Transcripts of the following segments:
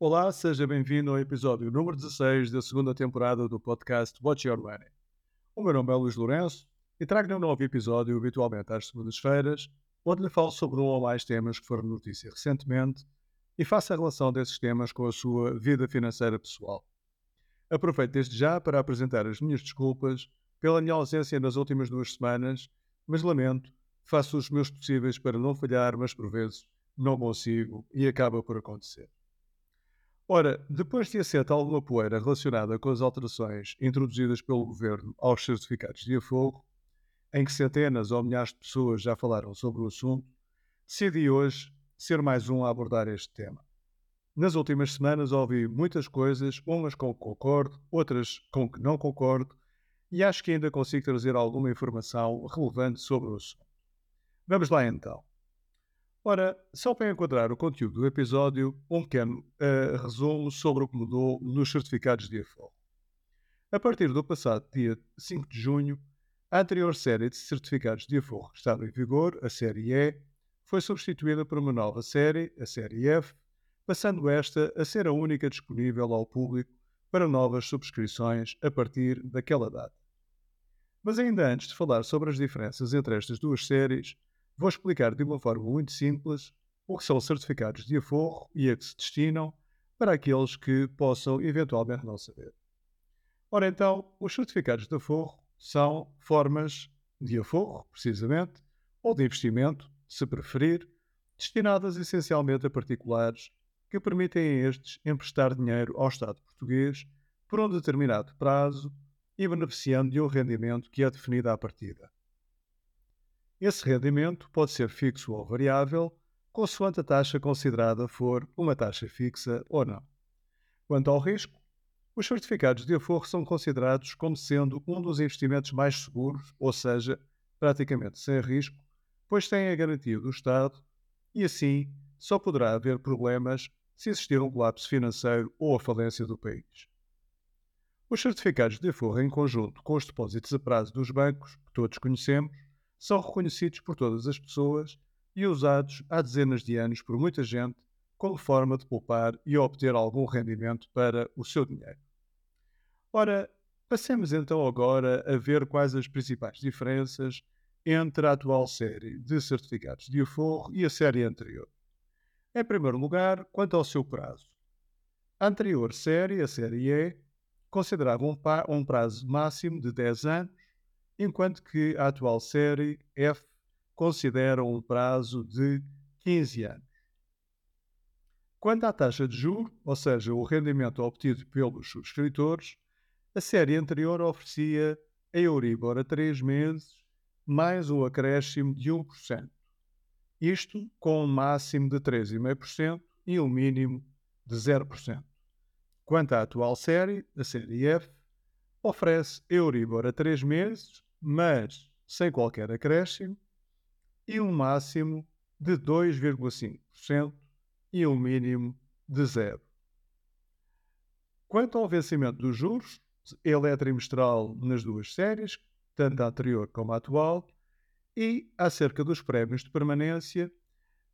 Olá, seja bem-vindo ao episódio número 16 da segunda temporada do podcast Watch Your Money. O meu nome é Luís Lourenço e trago-lhe um novo episódio, habitualmente às segundas-feiras, onde lhe falo sobre um ou mais temas que foram notícia recentemente e faço a relação desses temas com a sua vida financeira pessoal. Aproveito desde já para apresentar as minhas desculpas pela minha ausência nas últimas duas semanas, mas lamento, faço os meus possíveis para não falhar, mas por vezes não consigo e acaba por acontecer. Ora, depois de assenta alguma poeira relacionada com as alterações introduzidas pelo governo aos certificados de afogo, em que centenas ou milhares de pessoas já falaram sobre o assunto, decidi hoje ser mais um a abordar este tema. Nas últimas semanas ouvi muitas coisas, umas com que concordo, outras com que não concordo, e acho que ainda consigo trazer alguma informação relevante sobre o assunto. Vamos lá então. Ora, só para enquadrar o conteúdo do episódio, um pequeno uh, resumo sobre o que mudou nos certificados de afogo. A partir do passado dia 5 de junho, a anterior série de certificados de aforro que estava em vigor, a série E, foi substituída por uma nova série, a série F, passando esta a ser a única disponível ao público para novas subscrições a partir daquela data. Mas ainda antes de falar sobre as diferenças entre estas duas séries, vou explicar de uma forma muito simples o que são certificados de aforro e a que se destinam para aqueles que possam eventualmente não saber. Ora então, os certificados de aforro são formas de aforro, precisamente, ou de investimento, se preferir, destinadas essencialmente a particulares que permitem a estes emprestar dinheiro ao Estado português por um determinado prazo e beneficiando de um rendimento que é definido à partida. Esse rendimento pode ser fixo ou variável, consoante a taxa considerada for uma taxa fixa ou não. Quanto ao risco, os certificados de aforro são considerados como sendo um dos investimentos mais seguros, ou seja, praticamente sem risco, pois têm a garantia do Estado e assim só poderá haver problemas se existir um colapso financeiro ou a falência do país. Os certificados de aforro, em conjunto com os depósitos a prazo dos bancos, que todos conhecemos, são reconhecidos por todas as pessoas e usados há dezenas de anos por muita gente como forma de poupar e obter algum rendimento para o seu dinheiro. Ora, passemos então agora a ver quais as principais diferenças entre a atual série de certificados de aforro e a série anterior. Em primeiro lugar, quanto ao seu prazo. A anterior série, a série E, considerava um, prazo máximo de 10 anos enquanto que a atual série F considera um prazo de 15 anos. Quanto à taxa de juro, ou seja, o rendimento obtido pelos subscritores, a série anterior oferecia a Euribor a 3 meses mais um acréscimo de 1%. Isto com um máximo de 3,5% e um mínimo de 0%. Quanto à atual série, a série F, oferece Euribor a 3 meses mas sem qualquer acréscimo, e um máximo de 2,5% e um mínimo de zero. Quanto ao vencimento dos juros, ele é trimestral nas duas séries, tanto a anterior como a atual, e acerca dos prémios de permanência,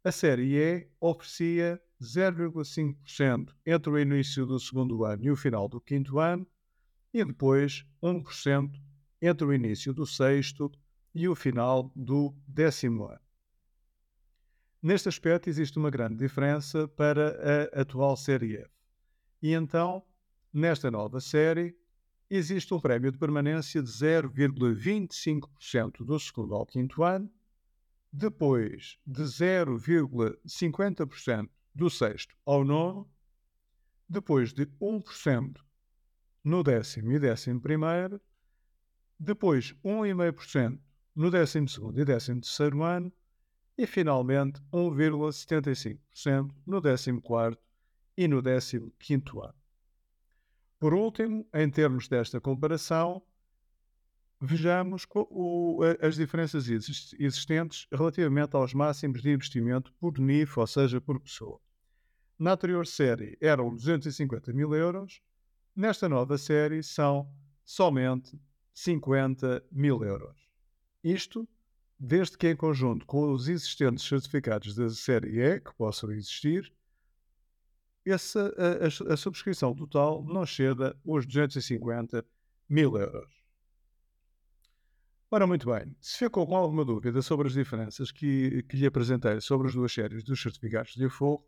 a série E oferecia 0,5% entre o início do segundo ano e o final do quinto ano, e depois 1% entre o início do sexto e o final do décimo ano. Neste aspecto, existe uma grande diferença para a atual série F. E então, nesta nova série, existe um prémio de permanência de 0,25% do segundo ao quinto ano, depois de 0,50% do sexto ao nono, depois de 1% no décimo e décimo primeiro, depois 1,5% no 12 e 13 ano e finalmente 1,75% no 14 e no 15 ano. Por último, em termos desta comparação, vejamos as diferenças existentes relativamente aos máximos de investimento por NIF, ou seja, por pessoa. Na anterior série eram 250 mil euros, nesta nova série são somente 50 mil euros. Isto desde que, em conjunto com os existentes certificados da série E que possam existir, essa, a, a, a subscrição total não chega aos 250 mil euros. Ora, muito bem, se ficou com alguma dúvida sobre as diferenças que, que lhe apresentei sobre as duas séries dos certificados de aforro,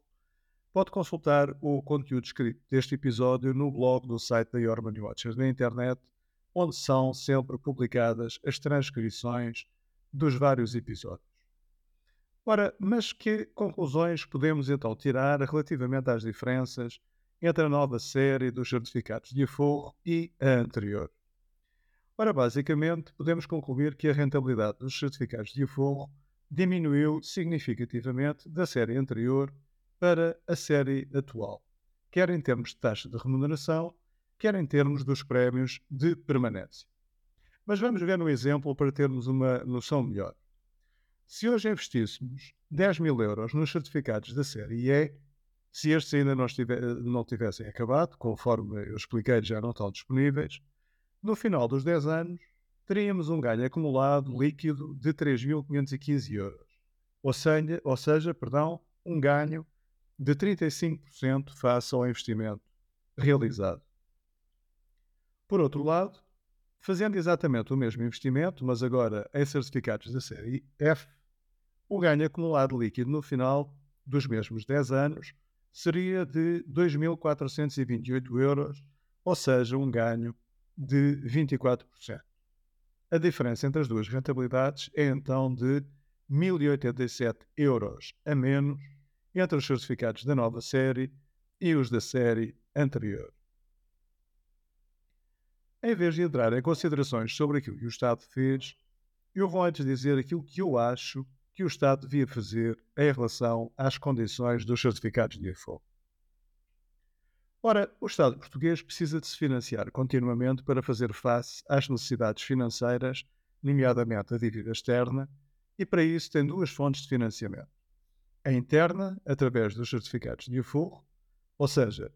pode consultar o conteúdo escrito deste episódio no blog do site da Your Watchers na internet, onde são sempre publicadas as transcrições dos vários episódios. Ora, mas que conclusões podemos então tirar relativamente às diferenças entre a nova série dos certificados de aforro e a anterior? Ora, basicamente, podemos concluir que a rentabilidade dos certificados de aforro diminuiu significativamente da série anterior para a série atual, quer em termos de taxa de remuneração, quer em termos dos prémios de permanência. Mas vamos ver um exemplo para termos uma noção melhor. Se hoje investíssemos 10 mil euros nos certificados da série E, se estes ainda não, estiver, não tivessem acabado, conforme eu expliquei, já não estão disponíveis, no final dos 10 anos teríamos um ganho acumulado líquido de 3.515 euros. Ou seja, ou seja perdão, um ganho de 35% face ao investimento realizado. Por outro lado, fazendo exatamente o mesmo investimento, mas agora em certificados da série F, o ganho acumulado líquido no final dos mesmos 10 anos seria de 2.428 euros, ou seja, um ganho de 24%. A diferença entre as duas rentabilidades é então de 1.087 euros a menos entre os certificados da nova série e os da série anterior. Em vez de entrar em considerações sobre aquilo que o Estado fez, eu vou antes dizer aquilo que eu acho que o Estado devia fazer em relação às condições dos certificados de aforro. Ora, o Estado português precisa de se financiar continuamente para fazer face às necessidades financeiras, nomeadamente a dívida externa, e para isso tem duas fontes de financiamento. A interna, através dos certificados de aforro, ou seja,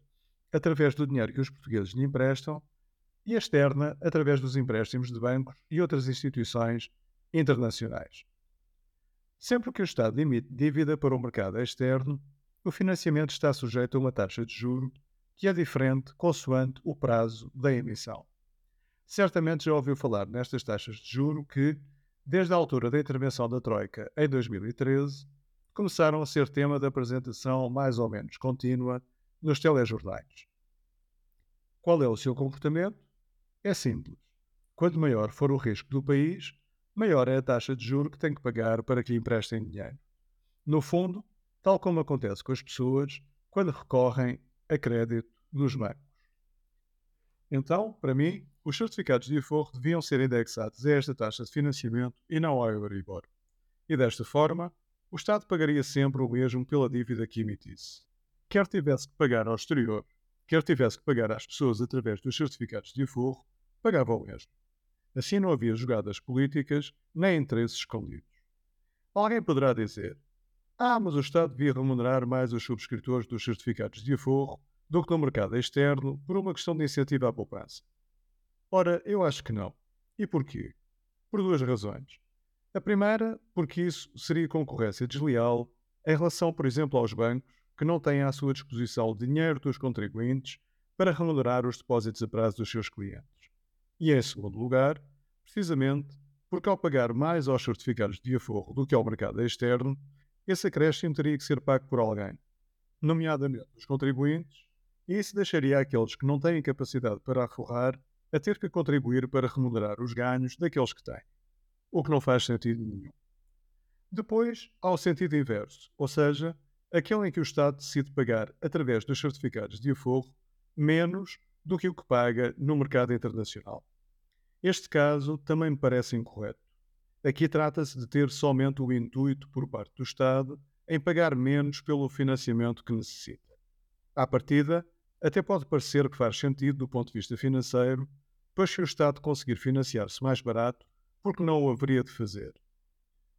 através do dinheiro que os portugueses lhe emprestam, e externa, através dos empréstimos de bancos e outras instituições internacionais. Sempre que o Estado emite dívida para o mercado externo, o financiamento está sujeito a uma taxa de juro que é diferente consoante o prazo da emissão. Certamente já ouviu falar nestas taxas de juro que, desde a altura da intervenção da Troika em 2013, começaram a ser tema de apresentação mais ou menos contínua nos telejornais. Qual é o seu comportamento? É simples. Quanto maior for o risco do país, maior é a taxa de juro que tem que pagar para que lhe emprestem dinheiro. No fundo, tal como acontece com as pessoas quando recorrem a crédito nos bancos. Então, para mim, os certificados de aforro deviam ser indexados a esta taxa de financiamento e não ao Euribor. E desta forma, o Estado pagaria sempre o mesmo pela dívida que emitisse. Quer tivesse que pagar ao exterior, quer tivesse que pagar às pessoas através dos certificados de aforro, pagava o mesmo. Assim não havia jogadas políticas nem interesses escondidos. Alguém poderá dizer: Ah, mas o Estado devia remunerar mais os subscritores dos certificados de aforro do que no mercado externo por uma questão de incentivo à poupança. Ora, eu acho que não. E porquê? Por duas razões. A primeira, porque isso seria concorrência desleal em relação, por exemplo, aos bancos que não têm à sua disposição dinheiro dos contribuintes para remunerar os depósitos a prazo dos seus clientes. E, em segundo lugar, precisamente porque ao pagar mais aos certificados de aforro do que ao mercado externo, esse acréscimo teria que ser pago por alguém, nomeadamente os contribuintes, e isso deixaria aqueles que não têm capacidade para aforrar a ter que contribuir para remunerar os ganhos daqueles que têm, o que não faz sentido nenhum. Depois, há o sentido inverso, ou seja, aquele em que o Estado decide pagar, através dos certificados de aforro, menos do que o que paga no mercado internacional. Este caso também me parece incorreto. Aqui trata-se de ter somente o intuito por parte do Estado em pagar menos pelo financiamento que necessita. À partida, até pode parecer que faz sentido do ponto de vista financeiro, pois se o Estado conseguir financiar-se mais barato, porque não o haveria de fazer?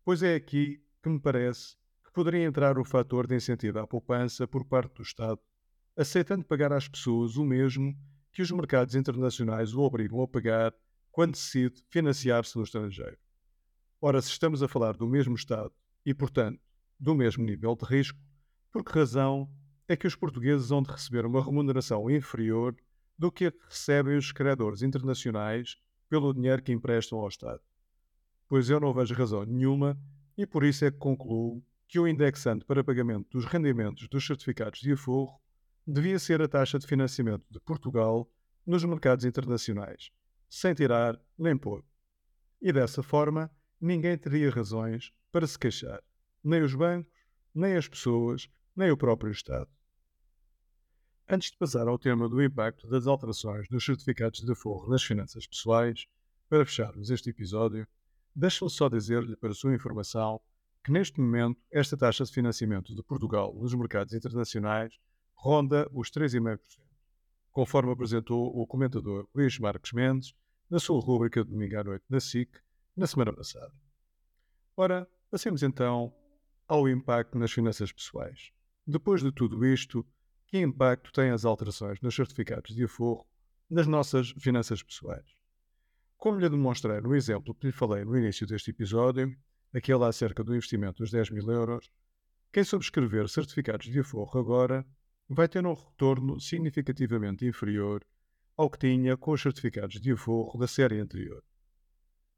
Pois é aqui que me parece que poderia entrar o fator de incentivo à poupança por parte do Estado, aceitando pagar às pessoas o mesmo que os mercados internacionais o obrigam a pagar quando decide financiar-se no estrangeiro. Ora, se estamos a falar do mesmo Estado e, portanto, do mesmo nível de risco, por que razão é que os portugueses vão de receber uma remuneração inferior do que a que recebem os credores internacionais pelo dinheiro que emprestam ao Estado. Pois eu não vejo razão nenhuma e por isso é que concluo que o indexante para pagamento dos rendimentos dos certificados de aforro devia ser a taxa de financiamento de Portugal nos mercados internacionais, sem tirar nem pôr. E dessa forma, ninguém teria razões para se queixar, nem os bancos, nem as pessoas, nem o próprio Estado. Antes de passar ao tema do impacto das alterações dos certificados de aforro nas finanças pessoais, para fecharmos este episódio, deixe-me só dizer-lhe para sua informação que neste momento esta taxa de financiamento de Portugal nos mercados internacionais ronda os 3,5%, conforme apresentou o comentador Luís Marques Mendes na sua rúbrica de domingo à noite na SIC, na semana passada. Ora, passemos então ao impacto nas finanças pessoais. Depois de tudo isto, que impacto têm as alterações nos certificados de aforro nas nossas finanças pessoais? Como lhe demonstrei no exemplo que lhe falei no início deste episódio, aquele acerca do investimento dos 10 mil euros, quem subscrever certificados de aforro agora vai ter um retorno significativamente inferior ao que tinha com os certificados de aforro da série anterior.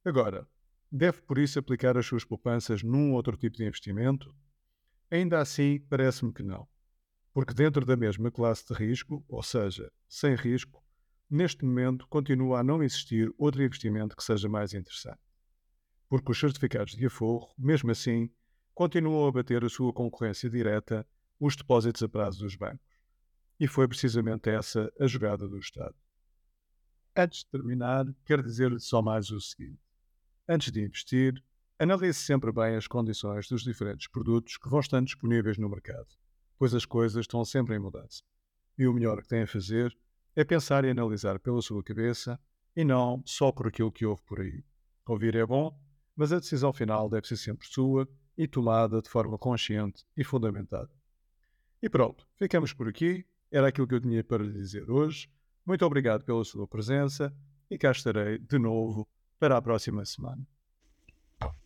Agora, deve por isso aplicar as suas poupanças num outro tipo de investimento? Ainda assim, parece-me que não. Porque dentro da mesma classe de risco, ou seja, sem risco, neste momento continua a não existir outro investimento que seja mais interessante porque os certificados de aforro, mesmo assim, continuam a bater a sua concorrência direta, os depósitos a prazo dos bancos. E foi precisamente essa a jogada do Estado. Antes de terminar, quero dizer-lhe só mais o seguinte: antes de investir, analise sempre bem as condições dos diferentes produtos que vão estando disponíveis no mercado, pois as coisas estão sempre em mudança. E o melhor que tem a fazer é pensar e analisar pela sua cabeça e não só por aquilo que houve por aí. Ouvir é bom, mas a decisão final deve ser sempre sua e tomada de forma consciente e fundamentada. E pronto, ficamos por aqui. Era aquilo que eu tinha para lhe dizer hoje. Muito obrigado pela sua presença e cá estarei de novo para a próxima semana.